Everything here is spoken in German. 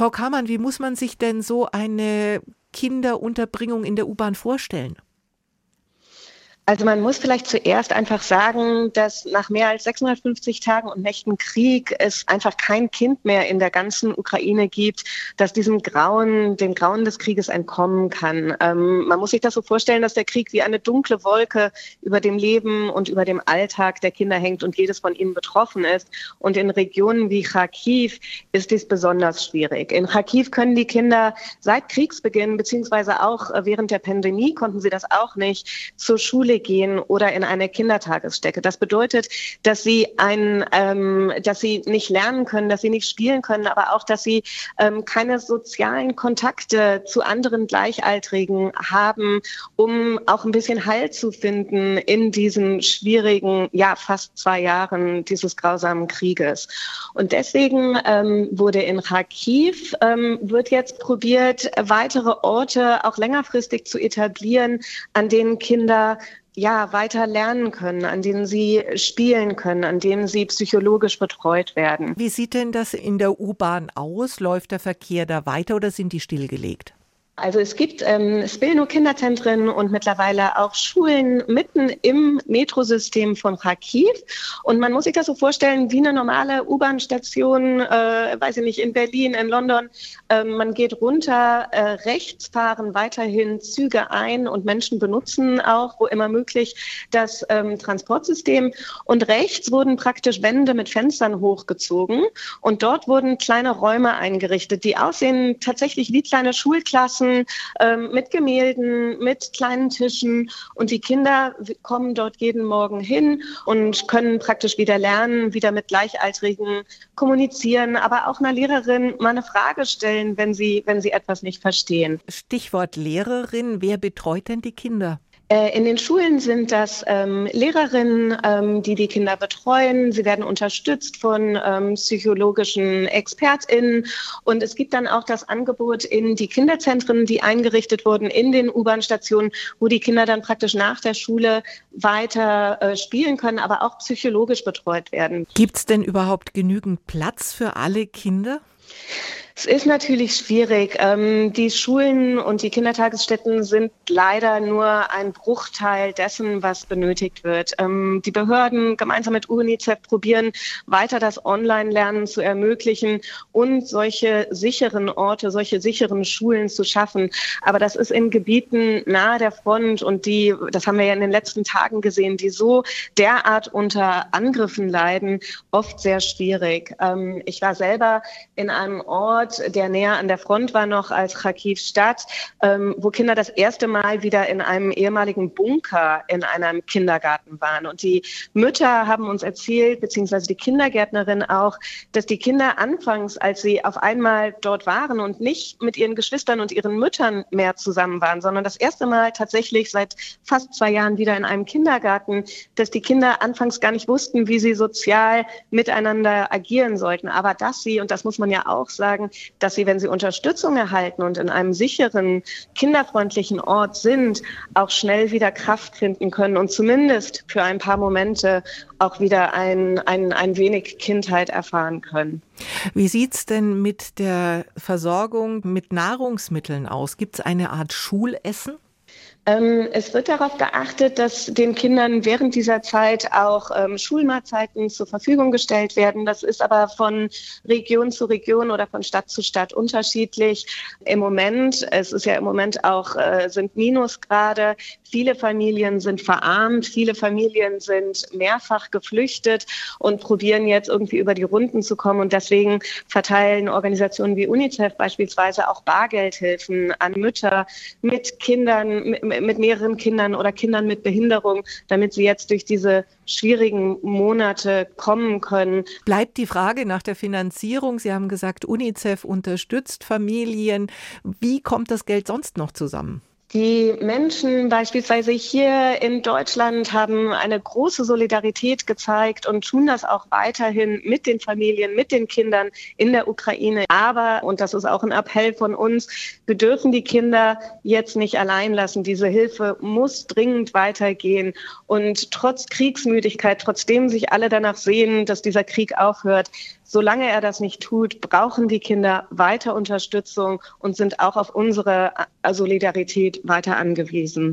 Frau Kamann, wie muss man sich denn so eine Kinderunterbringung in der U-Bahn vorstellen? Also man muss vielleicht zuerst einfach sagen, dass nach mehr als 650 Tagen und Nächten Krieg es einfach kein Kind mehr in der ganzen Ukraine gibt, das diesem Grauen, dem Grauen des Krieges entkommen kann. Ähm, man muss sich das so vorstellen, dass der Krieg wie eine dunkle Wolke über dem Leben und über dem Alltag der Kinder hängt und jedes von ihnen betroffen ist. Und in Regionen wie Kharkiv ist dies besonders schwierig. In Kharkiv können die Kinder seit Kriegsbeginn beziehungsweise auch während der Pandemie konnten sie das auch nicht zur Schule gehen oder in eine Kindertagesstätte. Das bedeutet, dass sie ein, ähm, dass sie nicht lernen können, dass sie nicht spielen können, aber auch, dass sie ähm, keine sozialen Kontakte zu anderen Gleichaltrigen haben, um auch ein bisschen Halt zu finden in diesen schwierigen, ja, fast zwei Jahren dieses grausamen Krieges. Und deswegen ähm, wurde in Kharkiv, ähm, wird jetzt probiert, weitere Orte auch längerfristig zu etablieren, an denen Kinder ja, weiter lernen können, an denen sie spielen können, an denen sie psychologisch betreut werden. Wie sieht denn das in der U-Bahn aus? Läuft der Verkehr da weiter oder sind die stillgelegt? Also es gibt ähm, Spilno Kinderzentren und mittlerweile auch Schulen mitten im Metrosystem von Kharkiv. Und man muss sich das so vorstellen wie eine normale U-Bahn-Station, äh, weiß ich nicht, in Berlin, in London. Ähm, man geht runter, äh, rechts fahren weiterhin Züge ein und Menschen benutzen auch, wo immer möglich, das ähm, Transportsystem. Und rechts wurden praktisch Wände mit Fenstern hochgezogen und dort wurden kleine Räume eingerichtet, die aussehen tatsächlich wie kleine Schulklassen ähm, mit Gemälden, mit kleinen Tischen. Und die Kinder kommen dort jeden Morgen hin und können praktisch wieder lernen, wieder mit Gleichaltrigen kommunizieren, aber auch einer Lehrerin mal eine Frage stellen, wenn sie, wenn sie etwas nicht verstehen. Stichwort Lehrerin, wer betreut denn die Kinder? Äh, in den Schulen sind das ähm, Lehrerinnen, ähm, die die Kinder betreuen. Sie werden unterstützt von ähm, psychologischen ExpertInnen. Und es gibt dann auch das Angebot in die Kinderzentren, die eingerichtet wurden in den U-Bahn-Stationen, wo die Kinder dann praktisch nach der Schule weiter äh, spielen können, aber auch psychologisch betreut werden. Gibt es denn überhaupt genügend Platz für alle Kinder? Es ist natürlich schwierig. Ähm, die Schulen und die Kindertagesstätten sind leider nur ein Bruchteil dessen, was benötigt wird. Ähm, die Behörden gemeinsam mit UNICEF probieren weiter das Online-Lernen zu ermöglichen und solche sicheren Orte, solche sicheren Schulen zu schaffen. Aber das ist in Gebieten nahe der Front und die, das haben wir ja in den letzten Tagen gesehen, die so derart unter Angriffen leiden, oft sehr schwierig. Ähm, ich war selber in einem Ort, Ort, der näher an der Front war noch als Kharkiv Stadt, ähm, wo Kinder das erste Mal wieder in einem ehemaligen Bunker in einem Kindergarten waren. Und die Mütter haben uns erzählt, beziehungsweise die Kindergärtnerin auch, dass die Kinder anfangs, als sie auf einmal dort waren und nicht mit ihren Geschwistern und ihren Müttern mehr zusammen waren, sondern das erste Mal tatsächlich seit fast zwei Jahren wieder in einem Kindergarten, dass die Kinder anfangs gar nicht wussten, wie sie sozial miteinander agieren sollten. Aber dass sie, und das muss man ja auch sagen, dass sie, wenn sie Unterstützung erhalten und in einem sicheren, kinderfreundlichen Ort sind, auch schnell wieder Kraft finden können und zumindest für ein paar Momente auch wieder ein, ein, ein wenig Kindheit erfahren können. Wie sieht es denn mit der Versorgung mit Nahrungsmitteln aus? Gibt es eine Art Schulessen? Ähm, es wird darauf geachtet, dass den Kindern während dieser Zeit auch ähm, Schulmahlzeiten zur Verfügung gestellt werden. Das ist aber von Region zu Region oder von Stadt zu Stadt unterschiedlich. Im Moment, es ist ja im Moment auch, äh, sind Minusgrade. Viele Familien sind verarmt, viele Familien sind mehrfach geflüchtet und probieren jetzt irgendwie über die Runden zu kommen. Und deswegen verteilen Organisationen wie UNICEF beispielsweise auch Bargeldhilfen an Mütter mit Kindern, mit, mehreren Kindern oder Kindern mit Behinderung, damit sie jetzt durch diese schwierigen Monate kommen können. Bleibt die Frage nach der Finanzierung. Sie haben gesagt, UNICEF unterstützt Familien. Wie kommt das Geld sonst noch zusammen? Die Menschen beispielsweise hier in Deutschland haben eine große Solidarität gezeigt und tun das auch weiterhin mit den Familien, mit den Kindern in der Ukraine. Aber, und das ist auch ein Appell von uns, wir dürfen die Kinder jetzt nicht allein lassen. Diese Hilfe muss dringend weitergehen. Und trotz Kriegsmüdigkeit, trotzdem sich alle danach sehen, dass dieser Krieg aufhört, Solange er das nicht tut, brauchen die Kinder weiter Unterstützung und sind auch auf unsere Solidarität weiter angewiesen.